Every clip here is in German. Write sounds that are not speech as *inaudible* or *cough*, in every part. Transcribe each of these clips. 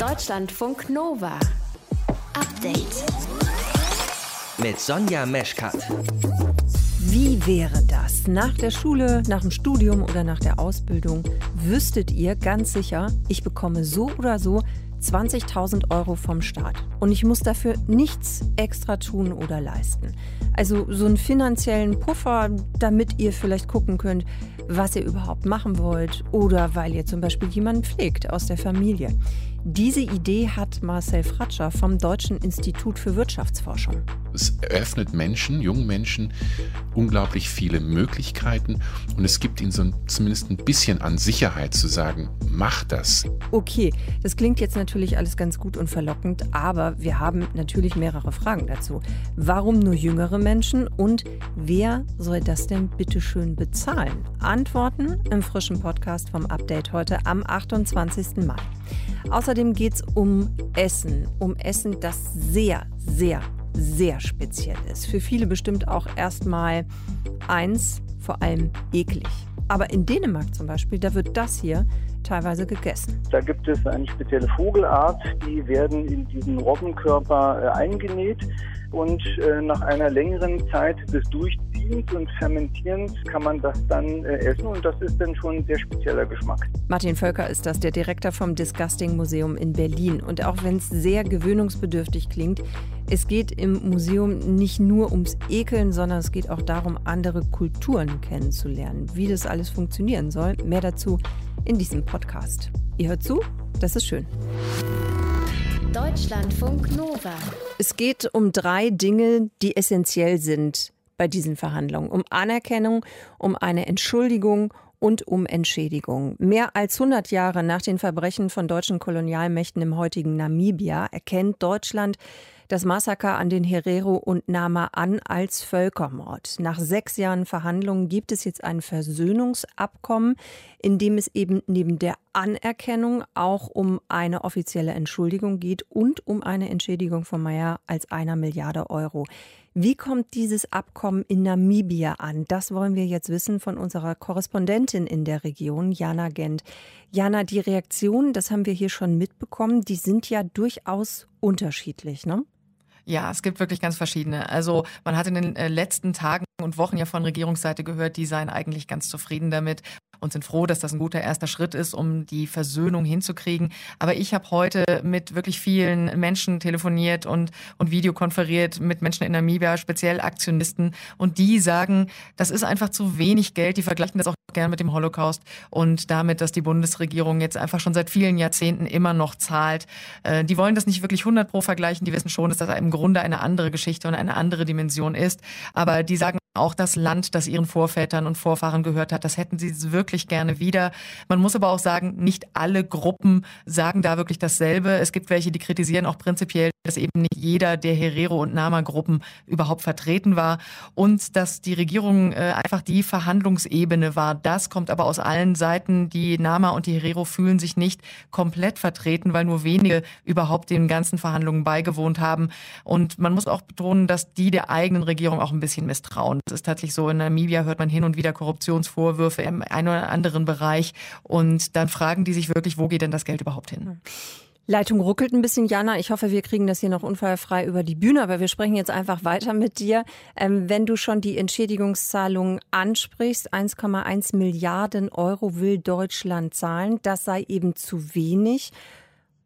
Deutschlandfunk Nova. Update. Mit Sonja Meschkat. Wie wäre das? Nach der Schule, nach dem Studium oder nach der Ausbildung wüsstet ihr ganz sicher, ich bekomme so oder so 20.000 Euro vom Staat. Und ich muss dafür nichts extra tun oder leisten. Also so einen finanziellen Puffer, damit ihr vielleicht gucken könnt, was ihr überhaupt machen wollt oder weil ihr zum Beispiel jemanden pflegt aus der Familie. Diese Idee hat Marcel Fratscher vom Deutschen Institut für Wirtschaftsforschung. Es eröffnet Menschen, jungen Menschen, unglaublich viele Möglichkeiten und es gibt ihnen so ein, zumindest ein bisschen an Sicherheit zu sagen, mach das. Okay, das klingt jetzt natürlich alles ganz gut und verlockend, aber wir haben natürlich mehrere Fragen dazu. Warum nur jüngere Menschen und wer soll das denn bitte schön bezahlen? Antworten im frischen Podcast vom Update heute am 28. Mai. Außerdem geht es um Essen. Um Essen, das sehr, sehr, sehr speziell ist. Für viele bestimmt auch erstmal eins, vor allem eklig. Aber in Dänemark zum Beispiel, da wird das hier teilweise gegessen. Da gibt es eine spezielle Vogelart, die werden in diesen Robbenkörper äh, eingenäht und äh, nach einer längeren Zeit des Durchziehens und Fermentierens kann man das dann äh, essen und das ist dann schon ein sehr spezieller Geschmack. Martin Völker ist das, der Direktor vom Disgusting Museum in Berlin. Und auch wenn es sehr gewöhnungsbedürftig klingt, es geht im Museum nicht nur ums Ekeln, sondern es geht auch darum, andere Kulturen kennenzulernen, wie das alles funktionieren soll. Mehr dazu in diesem Podcast. Ihr hört zu, das ist schön. Deutschlandfunk Nova. Es geht um drei Dinge, die essentiell sind bei diesen Verhandlungen. Um Anerkennung, um eine Entschuldigung und um Entschädigung. Mehr als 100 Jahre nach den Verbrechen von deutschen Kolonialmächten im heutigen Namibia erkennt Deutschland das Massaker an den Herero und Nama an als Völkermord. Nach sechs Jahren Verhandlungen gibt es jetzt ein Versöhnungsabkommen, in dem es eben neben der Anerkennung auch um eine offizielle Entschuldigung geht und um eine Entschädigung von Meyer als einer Milliarde Euro. Wie kommt dieses Abkommen in Namibia an? Das wollen wir jetzt wissen von unserer Korrespondentin in der Region, Jana Gent. Jana, die Reaktionen, das haben wir hier schon mitbekommen, die sind ja durchaus unterschiedlich, ne? Ja, es gibt wirklich ganz verschiedene. Also man hat in den äh, letzten Tagen und Wochen ja von Regierungsseite gehört, die seien eigentlich ganz zufrieden damit und sind froh, dass das ein guter erster Schritt ist, um die Versöhnung hinzukriegen. Aber ich habe heute mit wirklich vielen Menschen telefoniert und, und videokonferiert mit Menschen in Namibia, speziell Aktionisten. Und die sagen, das ist einfach zu wenig Geld. Die vergleichen das auch gerne mit dem Holocaust und damit, dass die Bundesregierung jetzt einfach schon seit vielen Jahrzehnten immer noch zahlt. Äh, die wollen das nicht wirklich 100 pro vergleichen. Die wissen schon, dass das im Grunde eine andere Geschichte und eine andere Dimension ist. Aber die sagen auch das Land, das ihren Vorvätern und Vorfahren gehört hat, das hätten sie wirklich gerne wieder. Man muss aber auch sagen, nicht alle Gruppen sagen da wirklich dasselbe. Es gibt welche, die kritisieren auch prinzipiell, dass eben nicht jeder der Herero- und Nama-Gruppen überhaupt vertreten war und dass die Regierung äh, einfach die Verhandlungsebene war. Das kommt aber aus allen Seiten. Die Nama und die Herero fühlen sich nicht komplett vertreten, weil nur wenige überhaupt den ganzen Verhandlungen beigewohnt haben. Und man muss auch betonen, dass die der eigenen Regierung auch ein bisschen misstrauen. Es ist tatsächlich so, in Namibia hört man hin und wieder Korruptionsvorwürfe im einen oder anderen Bereich. Und dann fragen die sich wirklich, wo geht denn das Geld überhaupt hin? Leitung ruckelt ein bisschen, Jana. Ich hoffe, wir kriegen das hier noch unfallfrei über die Bühne, aber wir sprechen jetzt einfach weiter mit dir. Ähm, wenn du schon die Entschädigungszahlungen ansprichst, 1,1 Milliarden Euro will Deutschland zahlen. Das sei eben zu wenig.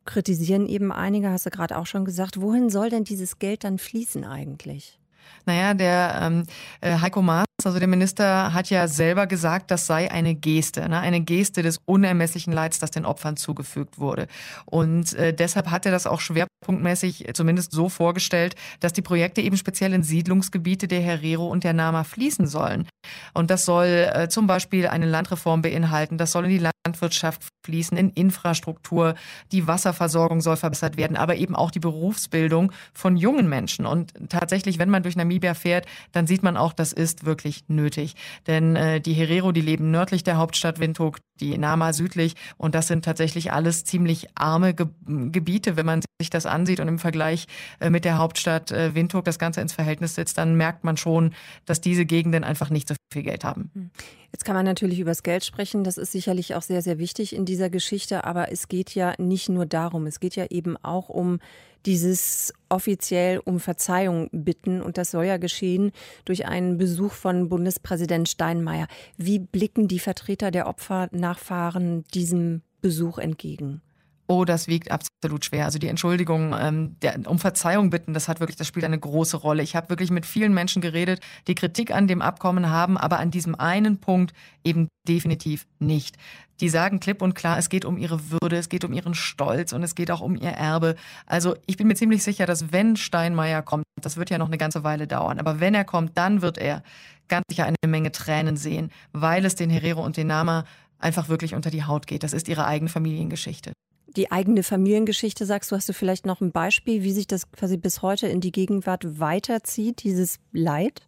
Kritisieren eben einige, hast du gerade auch schon gesagt. Wohin soll denn dieses Geld dann fließen eigentlich? Naja, der ähm, äh, Heiko Maas, also der Minister, hat ja selber gesagt, das sei eine Geste, ne? eine Geste des unermesslichen Leids, das den Opfern zugefügt wurde. Und äh, deshalb hat er das auch schwerpunktmäßig zumindest so vorgestellt, dass die Projekte eben speziell in Siedlungsgebiete der Herero und der Nama fließen sollen. Und das soll äh, zum Beispiel eine Landreform beinhalten, das soll in die Landwirtschaft fließen, in Infrastruktur, die Wasserversorgung soll verbessert werden, aber eben auch die Berufsbildung von jungen Menschen. Und tatsächlich, wenn man durch Namibia fährt, dann sieht man auch, das ist wirklich wirklich nötig. Denn äh, die Herero, die leben nördlich der Hauptstadt Windhoek, die Nama südlich und das sind tatsächlich alles ziemlich arme Ge Gebiete. Wenn man sich das ansieht und im Vergleich äh, mit der Hauptstadt äh, Windhoek das Ganze ins Verhältnis setzt, dann merkt man schon, dass diese Gegenden einfach nicht so viel Geld haben. Hm. Jetzt kann man natürlich über das Geld sprechen. Das ist sicherlich auch sehr, sehr wichtig in dieser Geschichte. Aber es geht ja nicht nur darum. Es geht ja eben auch um dieses offiziell um Verzeihung bitten. Und das soll ja geschehen durch einen Besuch von Bundespräsident Steinmeier. Wie blicken die Vertreter der Opfernachfahren diesem Besuch entgegen? Oh, das wiegt absolut schwer. Also die Entschuldigung, ähm, der, um Verzeihung bitten, das hat wirklich, das spielt eine große Rolle. Ich habe wirklich mit vielen Menschen geredet, die Kritik an dem Abkommen haben, aber an diesem einen Punkt eben definitiv nicht. Die sagen klipp und klar, es geht um ihre Würde, es geht um ihren Stolz und es geht auch um ihr Erbe. Also ich bin mir ziemlich sicher, dass wenn Steinmeier kommt, das wird ja noch eine ganze Weile dauern, aber wenn er kommt, dann wird er ganz sicher eine Menge Tränen sehen, weil es den Herero und den Nama einfach wirklich unter die Haut geht. Das ist ihre eigene Familiengeschichte die eigene Familiengeschichte sagst du, hast du vielleicht noch ein Beispiel, wie sich das quasi bis heute in die Gegenwart weiterzieht, dieses Leid?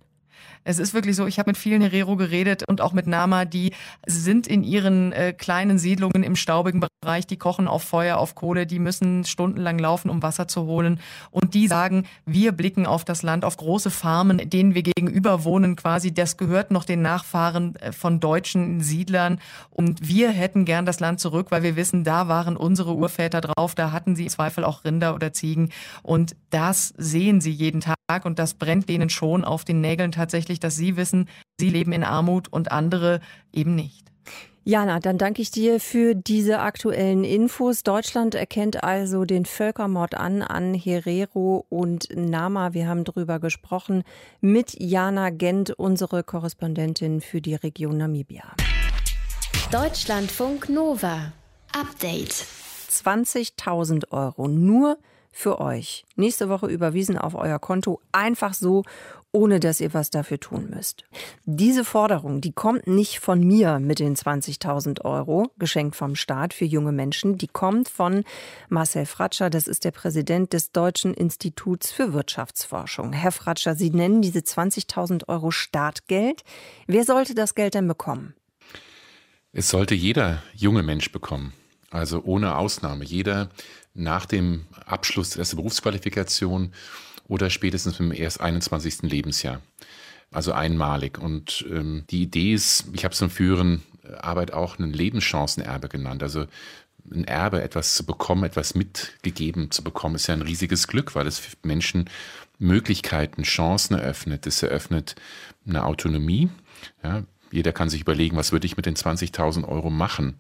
Es ist wirklich so, ich habe mit vielen Herero geredet und auch mit Nama, die sind in ihren äh, kleinen Siedlungen im staubigen Bereich, die kochen auf Feuer, auf Kohle, die müssen stundenlang laufen, um Wasser zu holen. Und die sagen, wir blicken auf das Land, auf große Farmen, denen wir gegenüber wohnen quasi. Das gehört noch den Nachfahren äh, von deutschen Siedlern. Und wir hätten gern das Land zurück, weil wir wissen, da waren unsere Urväter drauf, da hatten sie im Zweifel auch Rinder oder Ziegen. Und das sehen sie jeden Tag und das brennt denen schon auf den Nägeln tatsächlich, dass sie wissen, sie leben in Armut und andere eben nicht. Jana, dann danke ich dir für diese aktuellen Infos. Deutschland erkennt also den Völkermord an an Herero und Nama. Wir haben darüber gesprochen mit Jana Gent, unsere Korrespondentin für die Region Namibia. Deutschlandfunk Nova. Update. 20.000 Euro nur für euch. Nächste Woche überwiesen auf euer Konto. Einfach so, ohne dass ihr was dafür tun müsst. Diese Forderung, die kommt nicht von mir mit den 20.000 Euro, geschenkt vom Staat für junge Menschen. Die kommt von Marcel Fratscher. Das ist der Präsident des Deutschen Instituts für Wirtschaftsforschung. Herr Fratscher, Sie nennen diese 20.000 Euro Startgeld. Wer sollte das Geld denn bekommen? Es sollte jeder junge Mensch bekommen. Also ohne Ausnahme. Jeder nach dem Abschluss der Berufsqualifikation oder spätestens im erst 21. Lebensjahr. Also einmalig. Und ähm, die Idee ist, ich habe es im früheren Arbeit auch ein Lebenschancenerbe genannt. Also ein Erbe, etwas zu bekommen, etwas mitgegeben zu bekommen, ist ja ein riesiges Glück, weil es Menschen Möglichkeiten, Chancen eröffnet. Es eröffnet eine Autonomie. Ja, jeder kann sich überlegen, was würde ich mit den 20.000 Euro machen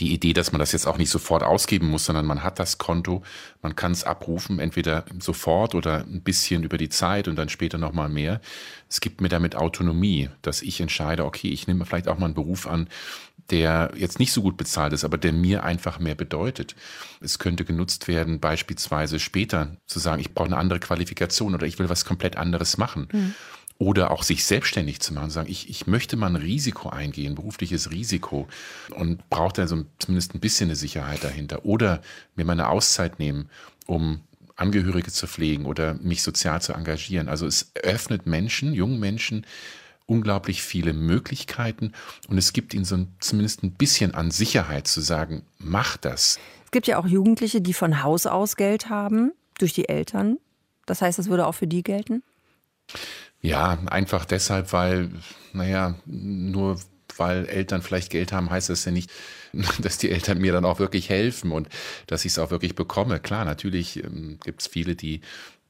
die Idee, dass man das jetzt auch nicht sofort ausgeben muss, sondern man hat das Konto, man kann es abrufen, entweder sofort oder ein bisschen über die Zeit und dann später nochmal mehr. Es gibt mir damit Autonomie, dass ich entscheide, okay, ich nehme vielleicht auch mal einen Beruf an, der jetzt nicht so gut bezahlt ist, aber der mir einfach mehr bedeutet. Es könnte genutzt werden, beispielsweise später zu sagen, ich brauche eine andere Qualifikation oder ich will was komplett anderes machen. Mhm oder auch sich selbstständig zu machen, sagen, ich, ich möchte mal ein Risiko eingehen, berufliches Risiko und brauche dann so zumindest ein bisschen eine Sicherheit dahinter oder mir mal eine Auszeit nehmen, um Angehörige zu pflegen oder mich sozial zu engagieren. Also es öffnet Menschen, jungen Menschen, unglaublich viele Möglichkeiten und es gibt ihnen so ein, zumindest ein bisschen an Sicherheit zu sagen, mach das. Es gibt ja auch Jugendliche, die von Haus aus Geld haben, durch die Eltern. Das heißt, das würde auch für die gelten? Ja, einfach deshalb, weil, naja, nur weil Eltern vielleicht Geld haben, heißt das ja nicht, *laughs* dass die Eltern mir dann auch wirklich helfen und dass ich es auch wirklich bekomme. Klar, natürlich ähm, gibt es viele, die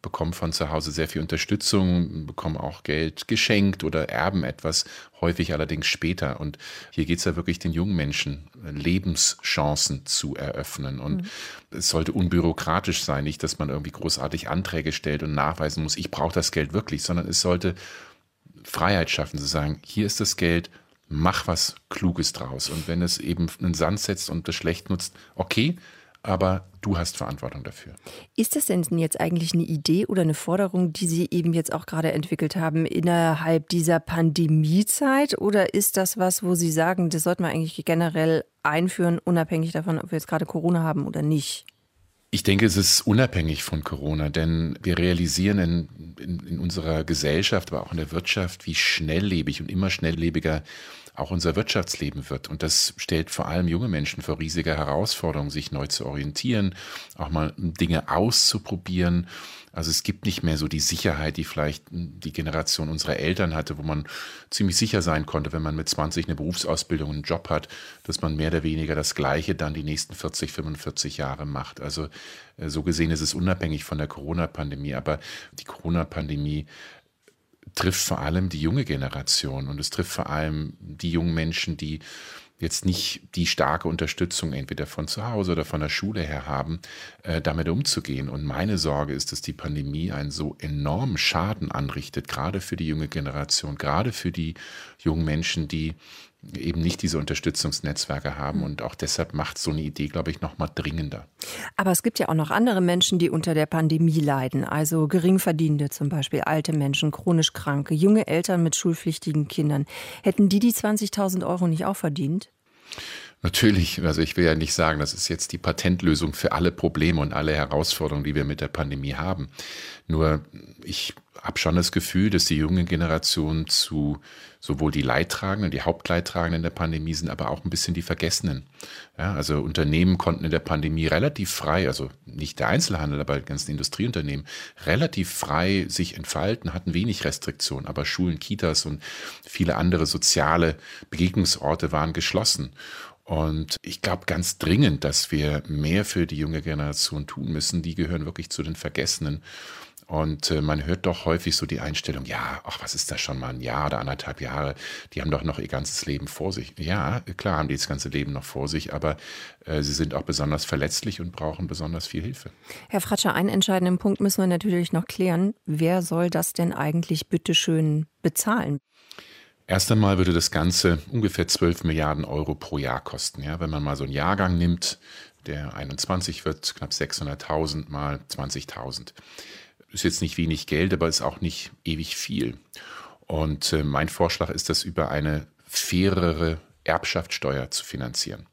bekommen von zu Hause sehr viel Unterstützung, bekommen auch Geld geschenkt oder erben etwas, häufig allerdings später. Und hier geht es ja wirklich den jungen Menschen, äh, Lebenschancen zu eröffnen. Und mhm. es sollte unbürokratisch sein, nicht, dass man irgendwie großartig Anträge stellt und nachweisen muss, ich brauche das Geld wirklich, sondern es sollte Freiheit schaffen, zu sagen, hier ist das Geld, mach was Kluges draus. Und wenn es eben einen Sand setzt und das schlecht nutzt, okay, aber du hast Verantwortung dafür. Ist das denn jetzt eigentlich eine Idee oder eine Forderung, die Sie eben jetzt auch gerade entwickelt haben innerhalb dieser Pandemiezeit? Oder ist das was, wo Sie sagen, das sollte man eigentlich generell einführen, unabhängig davon, ob wir jetzt gerade Corona haben oder nicht? Ich denke, es ist unabhängig von Corona, denn wir realisieren in, in, in, unserer Gesellschaft, aber auch in der Wirtschaft, wie schnelllebig und immer schnelllebiger auch unser Wirtschaftsleben wird. Und das stellt vor allem junge Menschen vor riesige Herausforderungen, sich neu zu orientieren, auch mal Dinge auszuprobieren also es gibt nicht mehr so die Sicherheit, die vielleicht die Generation unserer Eltern hatte, wo man ziemlich sicher sein konnte, wenn man mit 20 eine Berufsausbildung, einen Job hat, dass man mehr oder weniger das Gleiche dann die nächsten 40, 45 Jahre macht. Also äh, so gesehen ist es unabhängig von der Corona-Pandemie. Aber die Corona-Pandemie trifft vor allem die junge Generation und es trifft vor allem die jungen Menschen, die jetzt nicht die starke Unterstützung entweder von zu Hause oder von der Schule her haben, äh, damit umzugehen. Und meine Sorge ist, dass die Pandemie einen so enormen Schaden anrichtet, gerade für die junge Generation, gerade für die jungen Menschen, die eben nicht diese Unterstützungsnetzwerke haben. Und auch deshalb macht so eine Idee, glaube ich, noch mal dringender. Aber es gibt ja auch noch andere Menschen, die unter der Pandemie leiden. Also Geringverdienende zum Beispiel, alte Menschen, chronisch Kranke, junge Eltern mit schulpflichtigen Kindern. Hätten die die 20.000 Euro nicht auch verdient? Natürlich, also ich will ja nicht sagen, das ist jetzt die Patentlösung für alle Probleme und alle Herausforderungen, die wir mit der Pandemie haben. Nur ich habe schon das Gefühl, dass die junge Generation zu sowohl die Leidtragenden, die Hauptleidtragenden der Pandemie sind, aber auch ein bisschen die Vergessenen. Ja, also Unternehmen konnten in der Pandemie relativ frei, also nicht der Einzelhandel, aber die ganzen Industrieunternehmen, relativ frei sich entfalten, hatten wenig Restriktionen, aber Schulen, Kitas und viele andere soziale Begegnungsorte waren geschlossen. Und ich glaube ganz dringend, dass wir mehr für die junge Generation tun müssen. Die gehören wirklich zu den Vergessenen. Und äh, man hört doch häufig so die Einstellung, ja, ach, was ist das schon mal ein Jahr oder anderthalb Jahre? Die haben doch noch ihr ganzes Leben vor sich. Ja, klar haben die das ganze Leben noch vor sich, aber äh, sie sind auch besonders verletzlich und brauchen besonders viel Hilfe. Herr Fratscher, einen entscheidenden Punkt müssen wir natürlich noch klären. Wer soll das denn eigentlich bitteschön bezahlen? Erst einmal würde das Ganze ungefähr 12 Milliarden Euro pro Jahr kosten. Ja, wenn man mal so einen Jahrgang nimmt, der 21 wird, knapp 600.000 mal 20.000 ist jetzt nicht wenig Geld, aber ist auch nicht ewig viel. Und äh, mein Vorschlag ist, das über eine fairere Erbschaftssteuer zu finanzieren.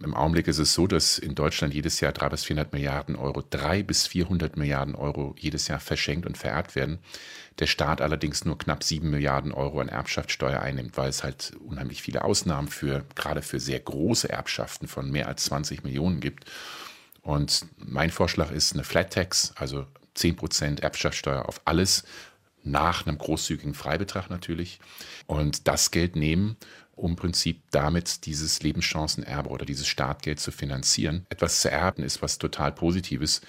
Im Augenblick ist es so, dass in Deutschland jedes Jahr 300 bis 400 Milliarden Euro, 300 bis 400 Milliarden Euro jedes Jahr verschenkt und vererbt werden. Der Staat allerdings nur knapp 7 Milliarden Euro an Erbschaftssteuer einnimmt, weil es halt unheimlich viele Ausnahmen für, gerade für sehr große Erbschaften von mehr als 20 Millionen gibt. Und mein Vorschlag ist eine Flat Tax, also 10% Erbschaftssteuer auf alles, nach einem großzügigen Freibetrag natürlich. Und das Geld nehmen, um im Prinzip damit dieses Lebenschancenerbe oder dieses Startgeld zu finanzieren. Etwas zu erben ist was total Positives.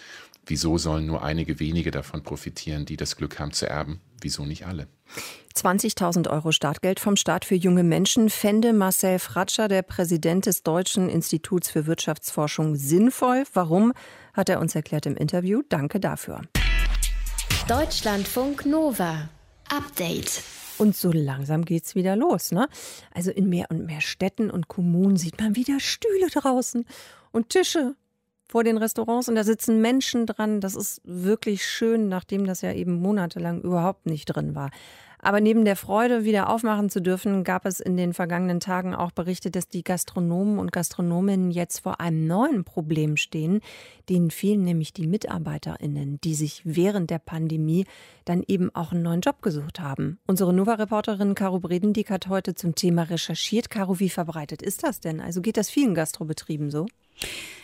Wieso sollen nur einige wenige davon profitieren, die das Glück haben zu erben? Wieso nicht alle? 20.000 Euro Startgeld vom Staat für junge Menschen fände Marcel Fratscher, der Präsident des Deutschen Instituts für Wirtschaftsforschung, sinnvoll. Warum, hat er uns erklärt im Interview. Danke dafür. Deutschlandfunk Nova. Update. Und so langsam geht's wieder los, ne? Also in mehr und mehr Städten und Kommunen sieht man wieder Stühle draußen und Tische vor den Restaurants und da sitzen Menschen dran. Das ist wirklich schön, nachdem das ja eben monatelang überhaupt nicht drin war. Aber neben der Freude, wieder aufmachen zu dürfen, gab es in den vergangenen Tagen auch Berichte, dass die Gastronomen und Gastronominnen jetzt vor einem neuen Problem stehen. Denen fehlen nämlich die MitarbeiterInnen, die sich während der Pandemie dann eben auch einen neuen Job gesucht haben. Unsere Nova-Reporterin Caro Bredendiek hat heute zum Thema recherchiert. Caro, wie verbreitet ist das denn? Also geht das vielen Gastrobetrieben so?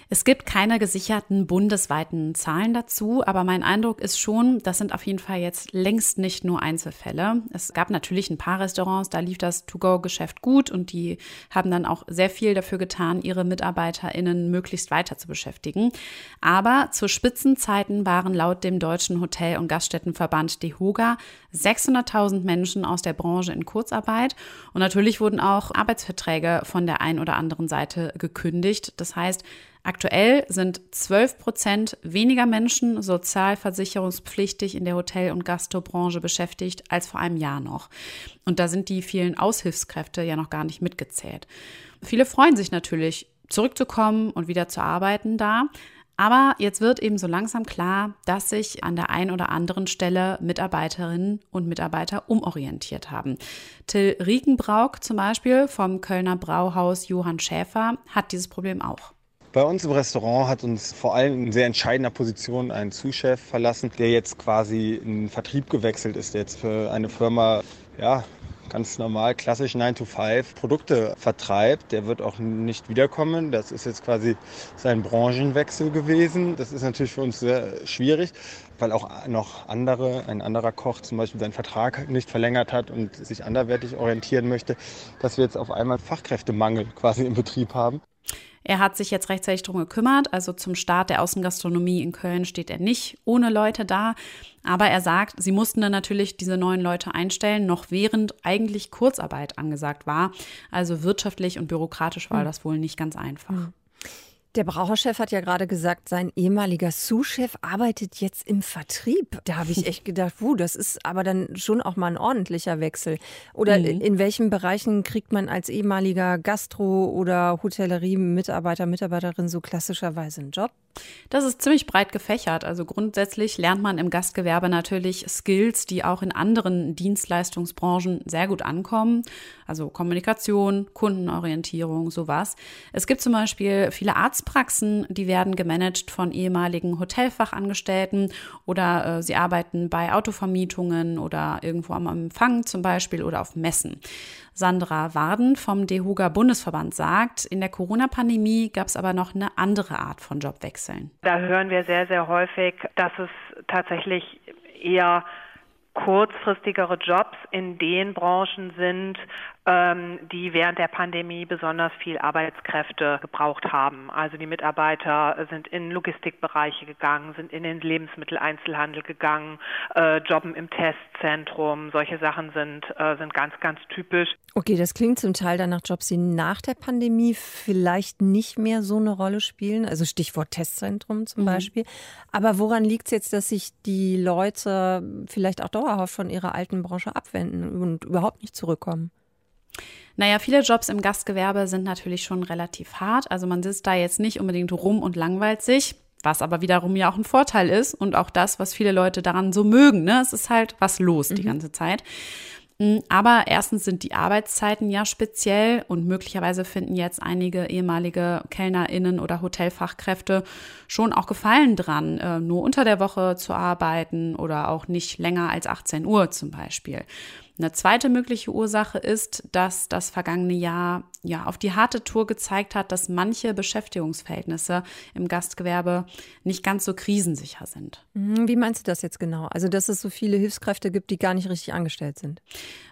Es gibt keine gesicherten bundesweiten Zahlen dazu, aber mein Eindruck ist schon, das sind auf jeden Fall jetzt längst nicht nur Einzelfälle. Es gab natürlich ein paar Restaurants, da lief das To-Go-Geschäft gut und die haben dann auch sehr viel dafür getan, ihre MitarbeiterInnen möglichst weiter zu beschäftigen. Aber zu Spitzenzeiten waren laut dem Deutschen Hotel- und Gaststättenverband DEHOGA 600.000 Menschen aus der Branche in Kurzarbeit und natürlich wurden auch Arbeitsverträge von der einen oder anderen Seite gekündigt. Das heißt, Aktuell sind 12 Prozent weniger Menschen sozialversicherungspflichtig in der Hotel- und Gastrobranche beschäftigt als vor einem Jahr noch. Und da sind die vielen Aushilfskräfte ja noch gar nicht mitgezählt. Viele freuen sich natürlich, zurückzukommen und wieder zu arbeiten da. Aber jetzt wird eben so langsam klar, dass sich an der einen oder anderen Stelle Mitarbeiterinnen und Mitarbeiter umorientiert haben. Till Riekenbrauk zum Beispiel vom Kölner Brauhaus Johann Schäfer hat dieses Problem auch. Bei uns im Restaurant hat uns vor allem in sehr entscheidender Position ein Zuschef verlassen, der jetzt quasi in Vertrieb gewechselt ist, der jetzt für eine Firma ja, ganz normal, klassisch 9 to 5 Produkte vertreibt. Der wird auch nicht wiederkommen. Das ist jetzt quasi sein Branchenwechsel gewesen. Das ist natürlich für uns sehr schwierig, weil auch noch andere, ein anderer Koch zum Beispiel seinen Vertrag nicht verlängert hat und sich anderwertig orientieren möchte, dass wir jetzt auf einmal Fachkräftemangel quasi im Betrieb haben. Er hat sich jetzt rechtzeitig darum gekümmert. Also zum Start der Außengastronomie in Köln steht er nicht ohne Leute da. Aber er sagt, sie mussten dann natürlich diese neuen Leute einstellen, noch während eigentlich Kurzarbeit angesagt war. Also wirtschaftlich und bürokratisch war hm. das wohl nicht ganz einfach. Hm. Der Braucherchef hat ja gerade gesagt, sein ehemaliger Sous-Chef arbeitet jetzt im Vertrieb. Da habe ich echt gedacht, wuh, das ist aber dann schon auch mal ein ordentlicher Wechsel. Oder mhm. in welchen Bereichen kriegt man als ehemaliger Gastro- oder Hotellerie-Mitarbeiter, Mitarbeiterin so klassischerweise einen Job? Das ist ziemlich breit gefächert. Also grundsätzlich lernt man im Gastgewerbe natürlich Skills, die auch in anderen Dienstleistungsbranchen sehr gut ankommen. Also Kommunikation, Kundenorientierung, sowas. Es gibt zum Beispiel viele Arztpraxen, die werden gemanagt von ehemaligen Hotelfachangestellten oder äh, sie arbeiten bei Autovermietungen oder irgendwo am Empfang zum Beispiel oder auf Messen. Sandra Warden vom DEHOGA Bundesverband sagt, in der Corona-Pandemie gab es aber noch eine andere Art von Jobwechseln. Da hören wir sehr, sehr häufig, dass es tatsächlich eher kurzfristigere Jobs in den Branchen sind, die während der Pandemie besonders viel Arbeitskräfte gebraucht haben. Also die Mitarbeiter sind in Logistikbereiche gegangen, sind in den Lebensmitteleinzelhandel gegangen, äh, jobben im Testzentrum. Solche Sachen sind, äh, sind ganz, ganz typisch. Okay, das klingt zum Teil dann nach Jobs, die nach der Pandemie vielleicht nicht mehr so eine Rolle spielen. Also Stichwort Testzentrum zum mhm. Beispiel. Aber woran liegt es jetzt, dass sich die Leute vielleicht auch dauerhaft von ihrer alten Branche abwenden und überhaupt nicht zurückkommen? Naja, viele Jobs im Gastgewerbe sind natürlich schon relativ hart. Also man sitzt da jetzt nicht unbedingt rum und langweilt sich, was aber wiederum ja auch ein Vorteil ist und auch das, was viele Leute daran so mögen. Ne? Es ist halt was los mhm. die ganze Zeit. Mm, aber erstens sind die Arbeitszeiten ja speziell und möglicherweise finden jetzt einige ehemalige KellnerInnen oder Hotelfachkräfte schon auch Gefallen dran, äh, nur unter der Woche zu arbeiten oder auch nicht länger als 18 Uhr zum Beispiel. Eine zweite mögliche Ursache ist, dass das vergangene Jahr ja auf die harte Tour gezeigt hat, dass manche Beschäftigungsverhältnisse im Gastgewerbe nicht ganz so krisensicher sind. Mhm, wie meinst du das jetzt genau? Also, dass es so viele Hilfskräfte gibt, die gar nicht richtig angestellt sind?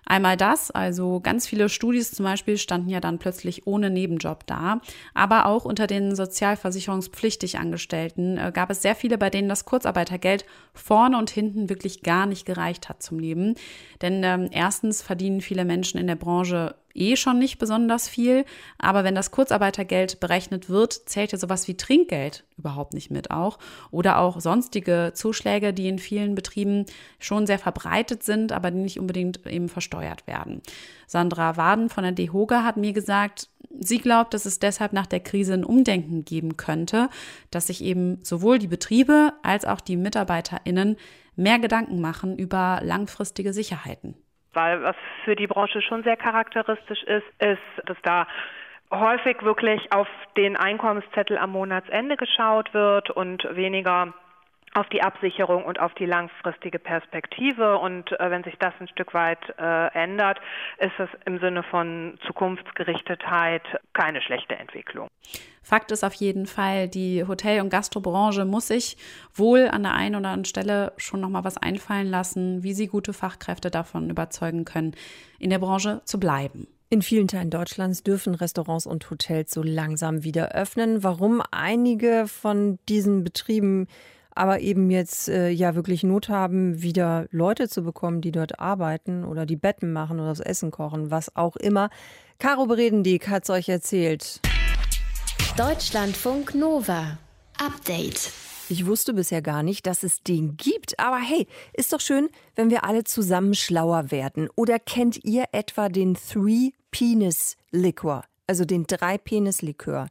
Einmal das, also ganz viele Studis zum Beispiel standen ja dann plötzlich ohne Nebenjob da. Aber auch unter den sozialversicherungspflichtig Angestellten äh, gab es sehr viele, bei denen das Kurzarbeitergeld vorne und hinten wirklich gar nicht gereicht hat zum Leben. Denn ähm, erstens verdienen viele Menschen in der Branche eh schon nicht besonders viel. Aber wenn das Kurzarbeitergeld berechnet wird, zählt ja sowas wie Trinkgeld überhaupt nicht mit auch. Oder auch sonstige Zuschläge, die in vielen Betrieben schon sehr verbreitet sind, aber die nicht unbedingt eben versteuert werden. Sandra Waden von der DEHOGA hat mir gesagt, sie glaubt, dass es deshalb nach der Krise ein Umdenken geben könnte, dass sich eben sowohl die Betriebe als auch die MitarbeiterInnen mehr Gedanken machen über langfristige Sicherheiten. Weil was für die Branche schon sehr charakteristisch ist, ist, dass da häufig wirklich auf den Einkommenszettel am Monatsende geschaut wird und weniger auf die Absicherung und auf die langfristige Perspektive. Und äh, wenn sich das ein Stück weit äh, ändert, ist es im Sinne von Zukunftsgerichtetheit keine schlechte Entwicklung. Fakt ist auf jeden Fall, die Hotel- und Gastrobranche muss sich wohl an der einen oder anderen Stelle schon noch mal was einfallen lassen, wie sie gute Fachkräfte davon überzeugen können, in der Branche zu bleiben. In vielen Teilen Deutschlands dürfen Restaurants und Hotels so langsam wieder öffnen. Warum einige von diesen Betrieben aber eben jetzt äh, ja wirklich Not haben, wieder Leute zu bekommen, die dort arbeiten oder die Betten machen oder das Essen kochen, was auch immer. Caro Bredendiek hat es euch erzählt. Deutschlandfunk Nova. Update. Ich wusste bisher gar nicht, dass es den gibt, aber hey, ist doch schön, wenn wir alle zusammen schlauer werden. Oder kennt ihr etwa den Three Penis Liquor, also den Drei Penis Likör?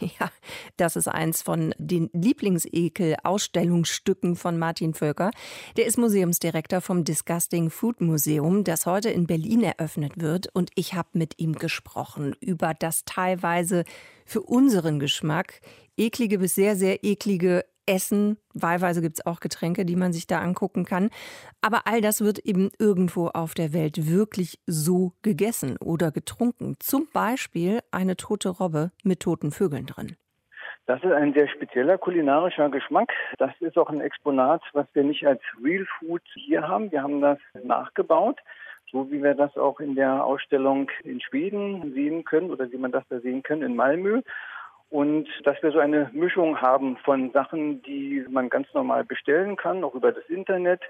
*laughs* Ja, das ist eins von den Lieblingsekel-Ausstellungsstücken von Martin Völker. Der ist Museumsdirektor vom Disgusting Food Museum, das heute in Berlin eröffnet wird. Und ich habe mit ihm gesprochen über das teilweise für unseren Geschmack eklige bis sehr, sehr eklige Essen. Wahlweise gibt es auch Getränke, die man sich da angucken kann. Aber all das wird eben irgendwo auf der Welt wirklich so gegessen oder getrunken. Zum Beispiel eine tote Robbe mit toten Vögeln drin. Das ist ein sehr spezieller kulinarischer Geschmack. Das ist auch ein Exponat, was wir nicht als Real Food hier haben. Wir haben das nachgebaut, so wie wir das auch in der Ausstellung in Schweden sehen können oder wie man das da sehen kann in Malmö und dass wir so eine Mischung haben von Sachen, die man ganz normal bestellen kann, auch über das Internet.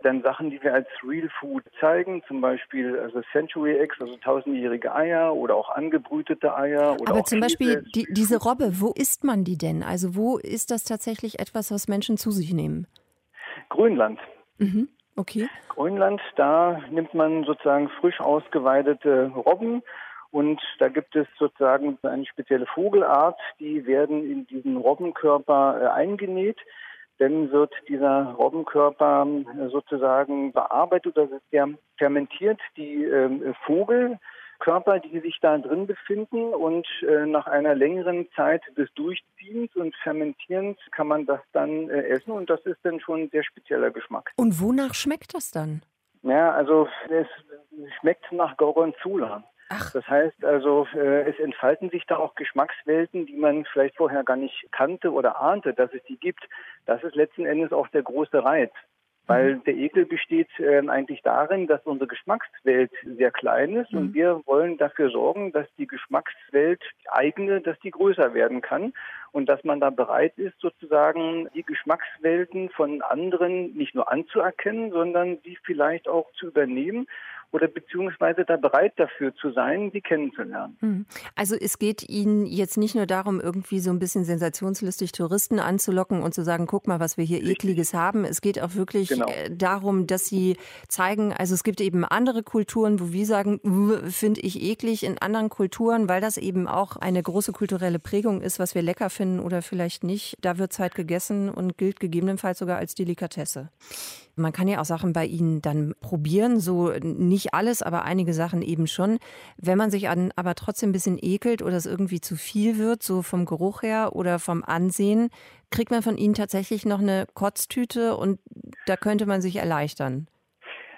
Dann Sachen, die wir als Real Food zeigen, zum Beispiel also Century Eggs, also tausendjährige Eier oder auch angebrütete Eier. Oder Aber zum Beispiel die, diese Robbe, wo isst man die denn? Also wo ist das tatsächlich etwas, was Menschen zu sich nehmen? Grönland. Mhm. Okay. Grönland, da nimmt man sozusagen frisch ausgeweidete Robben und da gibt es sozusagen eine spezielle Vogelart, die werden in diesen Robbenkörper äh, eingenäht. Dann wird dieser Robbenkörper äh, sozusagen bearbeitet oder der fermentiert die äh, Vogelkörper, die sich da drin befinden. Und äh, nach einer längeren Zeit des Durchziehens und Fermentierens kann man das dann essen. Und das ist dann schon ein sehr spezieller Geschmack. Und wonach schmeckt das dann? Ja, also es schmeckt nach Gorgonzola. Ach. Das heißt also, äh, es entfalten sich da auch Geschmackswelten, die man vielleicht vorher gar nicht kannte oder ahnte, dass es die gibt. Das ist letzten Endes auch der große Reiz. Weil mhm. der Ekel besteht äh, eigentlich darin, dass unsere Geschmackswelt sehr klein ist mhm. und wir wollen dafür sorgen, dass die Geschmackswelt eigene, dass die größer werden kann und dass man da bereit ist, sozusagen die Geschmackswelten von anderen nicht nur anzuerkennen, sondern sie vielleicht auch zu übernehmen oder beziehungsweise da bereit dafür zu sein, sie kennenzulernen. Hm. Also es geht Ihnen jetzt nicht nur darum, irgendwie so ein bisschen sensationslustig Touristen anzulocken und zu sagen, guck mal, was wir hier Richtig. ekliges haben. Es geht auch wirklich genau. Äh, darum, dass Sie zeigen, also es gibt eben andere Kulturen, wo wir sagen, finde ich eklig in anderen Kulturen, weil das eben auch eine große kulturelle Prägung ist, was wir lecker finden oder vielleicht nicht. Da wird Zeit gegessen und gilt gegebenenfalls sogar als Delikatesse. Man kann ja auch Sachen bei Ihnen dann probieren, so nicht alles, aber einige Sachen eben schon. Wenn man sich an, aber trotzdem ein bisschen ekelt oder es irgendwie zu viel wird, so vom Geruch her oder vom Ansehen, kriegt man von Ihnen tatsächlich noch eine Kotztüte und da könnte man sich erleichtern.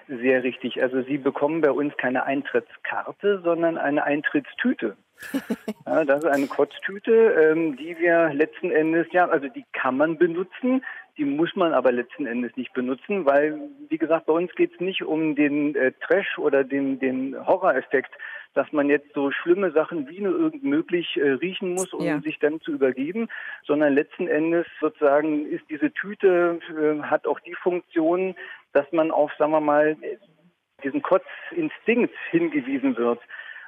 Sehr richtig. Also Sie bekommen bei uns keine Eintrittskarte, sondern eine Eintrittstüte. *laughs* ja, das ist eine Kotztüte, ähm, die wir letzten Endes, ja, also die kann man benutzen, die muss man aber letzten Endes nicht benutzen, weil, wie gesagt, bei uns geht es nicht um den äh, Trash oder den, den Horror-Effekt, dass man jetzt so schlimme Sachen wie nur irgend möglich äh, riechen muss, um ja. sich dann zu übergeben, sondern letzten Endes sozusagen ist diese Tüte, äh, hat auch die Funktion, dass man auf, sagen wir mal, diesen Kotzinstinkt hingewiesen wird.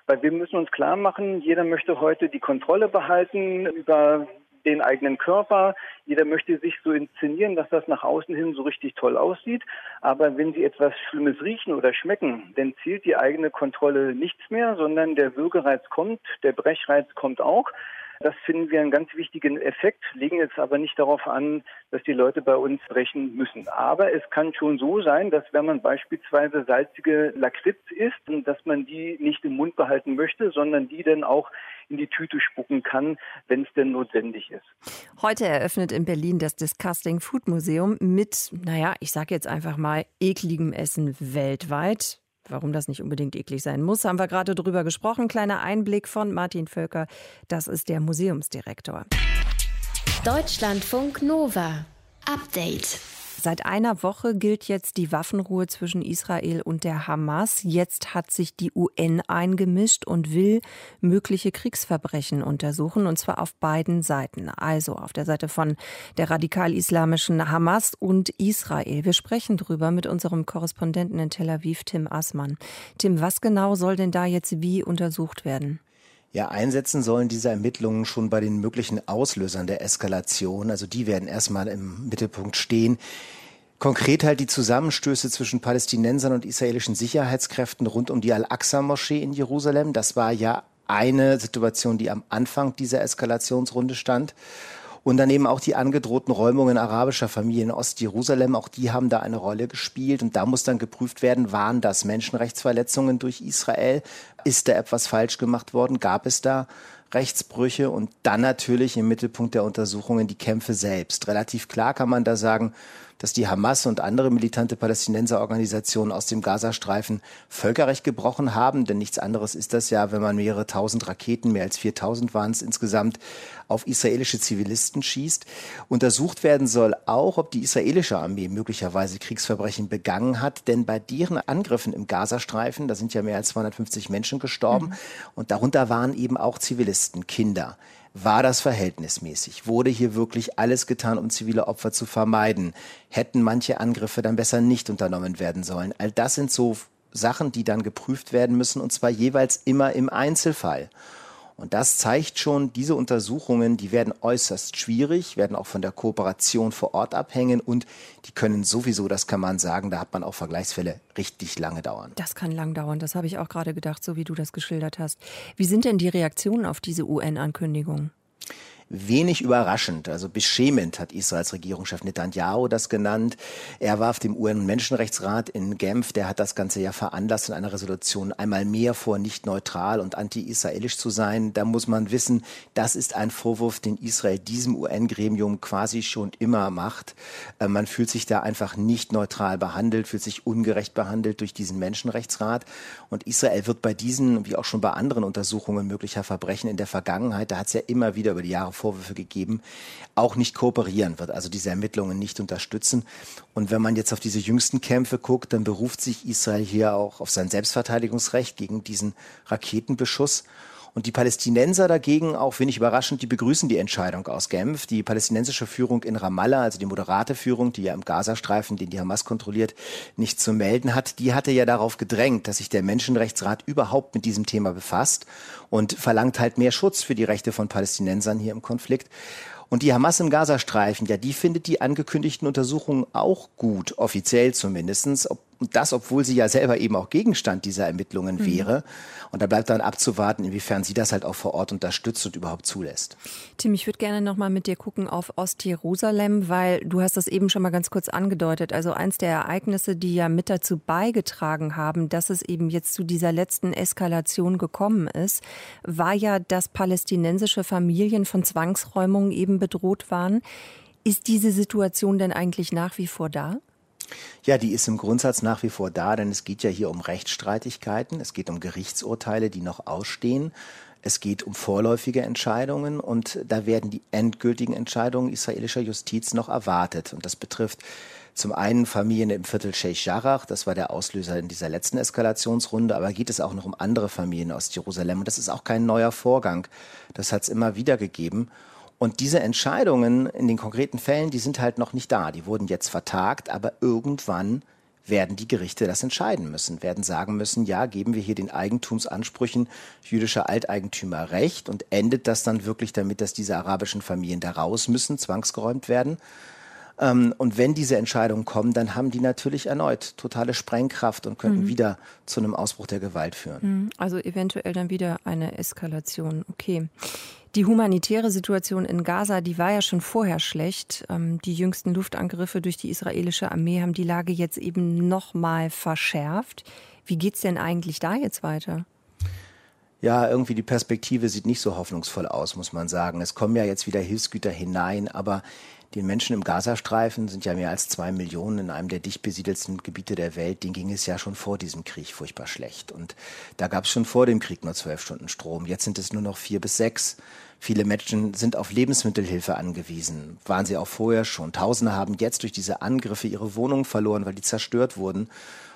Weil wir müssen uns klar machen, jeder möchte heute die Kontrolle behalten über den eigenen Körper. Jeder möchte sich so inszenieren, dass das nach außen hin so richtig toll aussieht. Aber wenn Sie etwas Schlimmes riechen oder schmecken, dann zählt die eigene Kontrolle nichts mehr, sondern der Würgereiz kommt, der Brechreiz kommt auch. Das finden wir einen ganz wichtigen Effekt, legen jetzt aber nicht darauf an, dass die Leute bei uns brechen müssen. Aber es kann schon so sein, dass wenn man beispielsweise salzige Lakritz isst, dass man die nicht im Mund behalten möchte, sondern die dann auch in die Tüte spucken kann, wenn es denn notwendig ist. Heute eröffnet in Berlin das Disgusting Food Museum mit, naja, ich sage jetzt einfach mal, ekligem Essen weltweit. Warum das nicht unbedingt eklig sein muss, haben wir gerade drüber gesprochen. Kleiner Einblick von Martin Völker, das ist der Museumsdirektor. Deutschlandfunk Nova. Update. Seit einer Woche gilt jetzt die Waffenruhe zwischen Israel und der Hamas. Jetzt hat sich die UN eingemischt und will mögliche Kriegsverbrechen untersuchen, und zwar auf beiden Seiten. Also auf der Seite von der radikal-islamischen Hamas und Israel. Wir sprechen drüber mit unserem Korrespondenten in Tel Aviv, Tim Assmann. Tim, was genau soll denn da jetzt wie untersucht werden? Ja, einsetzen sollen diese Ermittlungen schon bei den möglichen Auslösern der Eskalation. Also die werden erstmal im Mittelpunkt stehen. Konkret halt die Zusammenstöße zwischen Palästinensern und israelischen Sicherheitskräften rund um die Al-Aqsa-Moschee in Jerusalem. Das war ja eine Situation, die am Anfang dieser Eskalationsrunde stand. Und daneben auch die angedrohten Räumungen arabischer Familien in Ostjerusalem, auch die haben da eine Rolle gespielt. Und da muss dann geprüft werden, waren das Menschenrechtsverletzungen durch Israel? Ist da etwas falsch gemacht worden? Gab es da Rechtsbrüche? Und dann natürlich im Mittelpunkt der Untersuchungen die Kämpfe selbst. Relativ klar kann man da sagen, dass die Hamas und andere militante Palästinenserorganisationen aus dem Gazastreifen Völkerrecht gebrochen haben. Denn nichts anderes ist das ja, wenn man mehrere tausend Raketen, mehr als 4000 waren es insgesamt, auf israelische Zivilisten schießt. Untersucht werden soll auch, ob die israelische Armee möglicherweise Kriegsverbrechen begangen hat. Denn bei deren Angriffen im Gazastreifen, da sind ja mehr als 250 Menschen gestorben. Mhm. Und darunter waren eben auch Zivilisten, Kinder. War das verhältnismäßig? Wurde hier wirklich alles getan, um zivile Opfer zu vermeiden? Hätten manche Angriffe dann besser nicht unternommen werden sollen? All das sind so Sachen, die dann geprüft werden müssen, und zwar jeweils immer im Einzelfall. Und das zeigt schon, diese Untersuchungen, die werden äußerst schwierig, werden auch von der Kooperation vor Ort abhängen und die können sowieso, das kann man sagen, da hat man auch Vergleichsfälle, richtig lange dauern. Das kann lang dauern, das habe ich auch gerade gedacht, so wie du das geschildert hast. Wie sind denn die Reaktionen auf diese UN-Ankündigung? Wenig überraschend, also beschämend hat Israels Regierungschef Netanyahu das genannt. Er warf dem UN-Menschenrechtsrat in Genf, der hat das Ganze ja veranlasst, in einer Resolution einmal mehr vor, nicht neutral und anti-israelisch zu sein. Da muss man wissen, das ist ein Vorwurf, den Israel diesem UN-Gremium quasi schon immer macht. Äh, man fühlt sich da einfach nicht neutral behandelt, fühlt sich ungerecht behandelt durch diesen Menschenrechtsrat. Und Israel wird bei diesen, wie auch schon bei anderen Untersuchungen möglicher Verbrechen in der Vergangenheit, da hat es ja immer wieder über die Jahre Vorwürfe gegeben, auch nicht kooperieren wird, also diese Ermittlungen nicht unterstützen. Und wenn man jetzt auf diese jüngsten Kämpfe guckt, dann beruft sich Israel hier auch auf sein Selbstverteidigungsrecht gegen diesen Raketenbeschuss. Und die Palästinenser dagegen, auch wenig überraschend, die begrüßen die Entscheidung aus Genf. Die palästinensische Führung in Ramallah, also die moderate Führung, die ja im Gazastreifen, den die Hamas kontrolliert, nicht zu melden hat, die hatte ja darauf gedrängt, dass sich der Menschenrechtsrat überhaupt mit diesem Thema befasst und verlangt halt mehr Schutz für die Rechte von Palästinensern hier im Konflikt. Und die Hamas im Gazastreifen, ja, die findet die angekündigten Untersuchungen auch gut, offiziell zumindestens. Ob und das, obwohl sie ja selber eben auch Gegenstand dieser Ermittlungen mhm. wäre. Und da bleibt dann abzuwarten, inwiefern sie das halt auch vor Ort unterstützt und überhaupt zulässt. Tim, ich würde gerne noch mal mit dir gucken auf Ostjerusalem, weil du hast das eben schon mal ganz kurz angedeutet. Also eins der Ereignisse, die ja mit dazu beigetragen haben, dass es eben jetzt zu dieser letzten Eskalation gekommen ist, war ja, dass palästinensische Familien von Zwangsräumungen eben bedroht waren. Ist diese Situation denn eigentlich nach wie vor da? Ja, die ist im Grundsatz nach wie vor da, denn es geht ja hier um Rechtsstreitigkeiten, es geht um Gerichtsurteile, die noch ausstehen. Es geht um vorläufige Entscheidungen und da werden die endgültigen Entscheidungen israelischer Justiz noch erwartet. Und das betrifft zum einen Familien im Viertel Sheikh Jarrah, das war der Auslöser in dieser letzten Eskalationsrunde, aber geht es auch noch um andere Familien aus Jerusalem. Und das ist auch kein neuer Vorgang. Das hat es immer wieder gegeben. Und diese Entscheidungen in den konkreten Fällen, die sind halt noch nicht da. Die wurden jetzt vertagt, aber irgendwann werden die Gerichte das entscheiden müssen, werden sagen müssen, ja, geben wir hier den Eigentumsansprüchen jüdischer Alteigentümer Recht und endet das dann wirklich damit, dass diese arabischen Familien da raus müssen, zwangsgeräumt werden? Ähm, und wenn diese Entscheidungen kommen, dann haben die natürlich erneut totale Sprengkraft und könnten mhm. wieder zu einem Ausbruch der Gewalt führen. Mhm. Also eventuell dann wieder eine Eskalation. Okay. Die humanitäre Situation in Gaza, die war ja schon vorher schlecht. Ähm, die jüngsten Luftangriffe durch die israelische Armee haben die Lage jetzt eben noch mal verschärft. Wie geht's denn eigentlich da jetzt weiter? Ja, irgendwie die Perspektive sieht nicht so hoffnungsvoll aus, muss man sagen. Es kommen ja jetzt wieder Hilfsgüter hinein, aber den Menschen im Gazastreifen sind ja mehr als zwei Millionen in einem der dicht besiedelsten Gebiete der Welt. Denen ging es ja schon vor diesem Krieg furchtbar schlecht. Und da gab es schon vor dem Krieg nur zwölf Stunden Strom. Jetzt sind es nur noch vier bis sechs. Viele Menschen sind auf Lebensmittelhilfe angewiesen. Waren sie auch vorher schon. Tausende haben jetzt durch diese Angriffe ihre Wohnungen verloren, weil die zerstört wurden.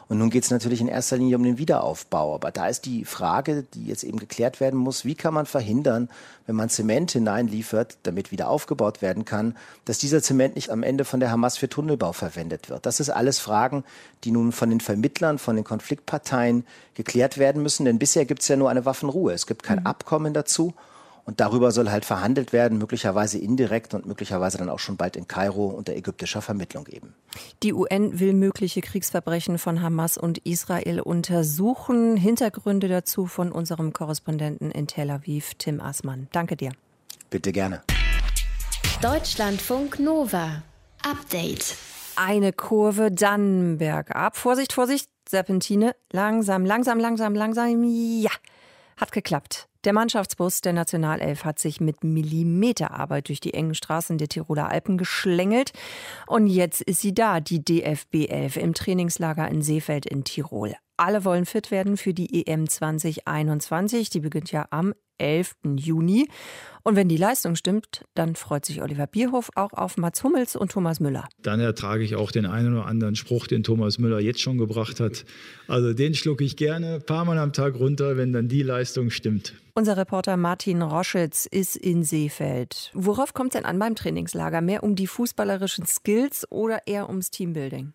Und nun geht es natürlich in erster Linie um den Wiederaufbau. Aber da ist die Frage, die jetzt eben geklärt werden muss, wie kann man verhindern, wenn man Zement hineinliefert, damit wieder aufgebaut werden kann, dass dieser Zement nicht am Ende von der Hamas für Tunnelbau verwendet wird. Das ist alles Fragen, die nun von den Vermittlern, von den Konfliktparteien geklärt werden müssen. Denn bisher gibt es ja nur eine Waffenruhe. Es gibt kein mhm. Abkommen dazu. Und darüber soll halt verhandelt werden, möglicherweise indirekt und möglicherweise dann auch schon bald in Kairo unter ägyptischer Vermittlung eben. Die UN will mögliche Kriegsverbrechen von Hamas und Israel untersuchen. Hintergründe dazu von unserem Korrespondenten in Tel Aviv, Tim Aßmann. Danke dir. Bitte gerne. Deutschlandfunk Nova. Update. Eine Kurve dann bergab. Vorsicht, Vorsicht, Serpentine. Langsam, langsam, langsam, langsam. Ja, hat geklappt. Der Mannschaftsbus der Nationalelf hat sich mit Millimeterarbeit durch die engen Straßen der Tiroler Alpen geschlängelt. Und jetzt ist sie da, die DFB 11 im Trainingslager in Seefeld in Tirol. Alle wollen fit werden für die EM 2021. Die beginnt ja am 11. Juni. Und wenn die Leistung stimmt, dann freut sich Oliver Bierhoff auch auf Mats Hummels und Thomas Müller. Dann ertrage ich auch den einen oder anderen Spruch, den Thomas Müller jetzt schon gebracht hat. Also den schlucke ich gerne ein paar Mal am Tag runter, wenn dann die Leistung stimmt. Unser Reporter Martin Roschitz ist in Seefeld. Worauf kommt es denn an beim Trainingslager? Mehr um die fußballerischen Skills oder eher ums Teambuilding?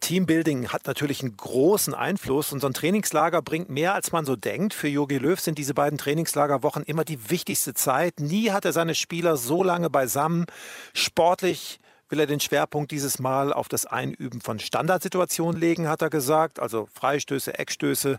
Teambuilding hat natürlich einen großen Einfluss und so ein Trainingslager bringt mehr, als man so denkt. Für Jogi Löw sind diese beiden Trainingslagerwochen immer die wichtigste Zeit. Nie hat er seine Spieler so lange beisammen. Sportlich will er den Schwerpunkt dieses Mal auf das Einüben von Standardsituationen legen, hat er gesagt, also Freistöße, Eckstöße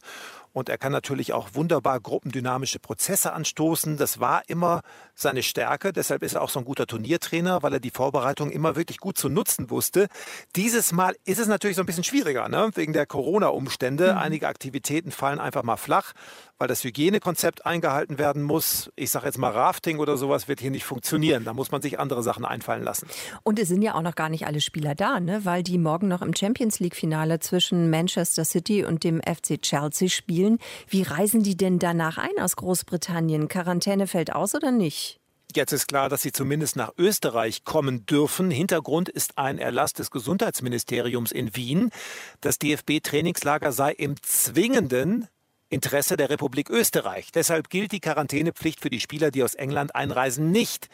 und er kann natürlich auch wunderbar gruppendynamische Prozesse anstoßen. Das war immer seine Stärke. Deshalb ist er auch so ein guter Turniertrainer, weil er die Vorbereitung immer wirklich gut zu nutzen wusste. Dieses Mal ist es natürlich so ein bisschen schwieriger, ne? wegen der Corona-Umstände. Mhm. Einige Aktivitäten fallen einfach mal flach, weil das Hygienekonzept eingehalten werden muss. Ich sage jetzt mal Rafting oder sowas wird hier nicht funktionieren. Da muss man sich andere Sachen einfallen lassen. Und es sind ja auch noch gar nicht alle Spieler da, ne? weil die morgen noch im Champions League-Finale zwischen Manchester City und dem FC Chelsea spielen spielen. Wie reisen die denn danach ein aus Großbritannien? Quarantäne fällt aus oder nicht? Jetzt ist klar, dass sie zumindest nach Österreich kommen dürfen. Hintergrund ist ein Erlass des Gesundheitsministeriums in Wien. Das DFB-Trainingslager sei im zwingenden Interesse der Republik Österreich. Deshalb gilt die Quarantänepflicht für die Spieler, die aus England einreisen, nicht.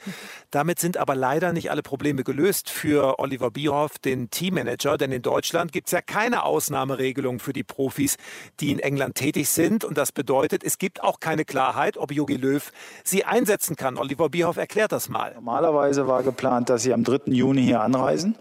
Damit sind aber leider nicht alle Probleme gelöst für Oliver Bierhoff, den Teammanager, denn in Deutschland gibt es ja keine Ausnahmeregelung für die Profis, die in England tätig sind. Und das bedeutet, es gibt auch keine Klarheit, ob Jogi Löw sie einsetzen kann. Oliver Bierhoff erklärt das mal. Normalerweise war geplant, dass sie am 3. Juni hier anreisen.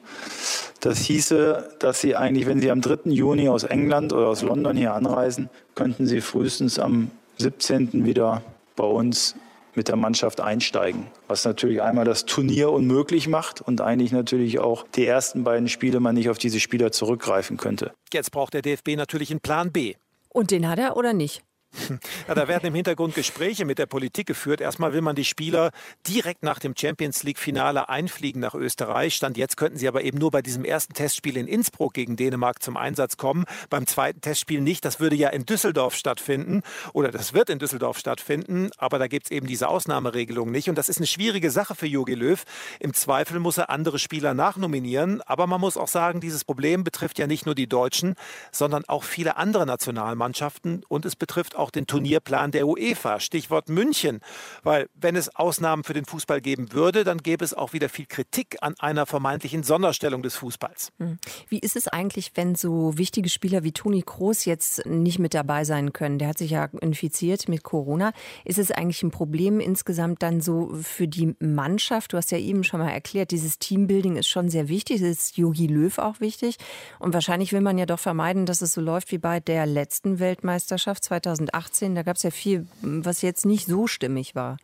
Das hieße, dass sie eigentlich, wenn sie am 3. Juni aus England oder aus London hier anreisen, könnten sie frühestens am 17. wieder bei uns mit der Mannschaft einsteigen. Was natürlich einmal das Turnier unmöglich macht und eigentlich natürlich auch die ersten beiden Spiele man nicht auf diese Spieler zurückgreifen könnte. Jetzt braucht der DFB natürlich einen Plan B. Und den hat er oder nicht? *laughs* Ja, da werden im Hintergrund Gespräche mit der Politik geführt. Erstmal will man die Spieler direkt nach dem Champions League-Finale einfliegen nach Österreich. Stand jetzt könnten sie aber eben nur bei diesem ersten Testspiel in Innsbruck gegen Dänemark zum Einsatz kommen. Beim zweiten Testspiel nicht. Das würde ja in Düsseldorf stattfinden. Oder das wird in Düsseldorf stattfinden. Aber da gibt es eben diese Ausnahmeregelung nicht. Und das ist eine schwierige Sache für Jogi Löw. Im Zweifel muss er andere Spieler nachnominieren. Aber man muss auch sagen, dieses Problem betrifft ja nicht nur die Deutschen, sondern auch viele andere Nationalmannschaften. Und es betrifft auch den Turnierplan der UEFA. Stichwort München. Weil wenn es Ausnahmen für den Fußball geben würde, dann gäbe es auch wieder viel Kritik an einer vermeintlichen Sonderstellung des Fußballs. Hm. Wie ist es eigentlich, wenn so wichtige Spieler wie Toni Kroos jetzt nicht mit dabei sein können? Der hat sich ja infiziert mit Corona. Ist es eigentlich ein Problem insgesamt dann so für die Mannschaft? Du hast ja eben schon mal erklärt, dieses Teambuilding ist schon sehr wichtig. Es ist Jogi Löw auch wichtig. Und wahrscheinlich will man ja doch vermeiden, dass es so läuft wie bei der letzten Weltmeisterschaft 2000 2018, da gab es ja viel, was jetzt nicht so stimmig war.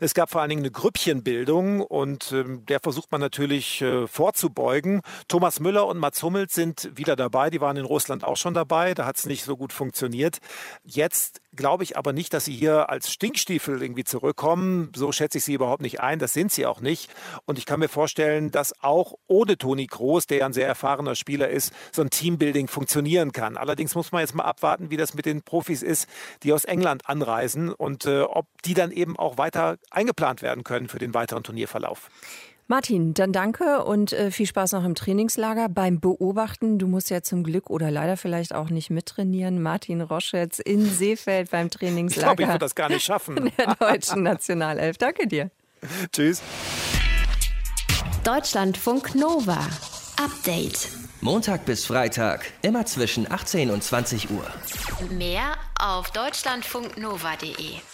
Es gab vor allen Dingen eine Grüppchenbildung und äh, der versucht man natürlich äh, vorzubeugen. Thomas Müller und Mats Hummels sind wieder dabei. Die waren in Russland auch schon dabei. Da hat es nicht so gut funktioniert. Jetzt glaube ich aber nicht, dass sie hier als Stinkstiefel irgendwie zurückkommen. So schätze ich sie überhaupt nicht ein. Das sind sie auch nicht. Und ich kann mir vorstellen, dass auch ohne Toni Groß, der ja ein sehr erfahrener Spieler ist, so ein Teambuilding funktionieren kann. Allerdings muss man jetzt mal abwarten, wie das mit den Profis ist, die aus England anreisen und äh, ob die dann eben auch weiter weiter eingeplant werden können für den weiteren Turnierverlauf. Martin, dann danke und äh, viel Spaß noch im Trainingslager beim Beobachten. Du musst ja zum Glück oder leider vielleicht auch nicht mittrainieren. Martin Roschetz in Seefeld beim Trainingslager. Ich glaube, ich würde das gar nicht schaffen. *laughs* Der deutschen Nationalelf. Danke dir. Tschüss. Deutschlandfunk Nova. Update. Montag bis Freitag, immer zwischen 18 und 20 Uhr. Mehr auf deutschlandfunknova.de.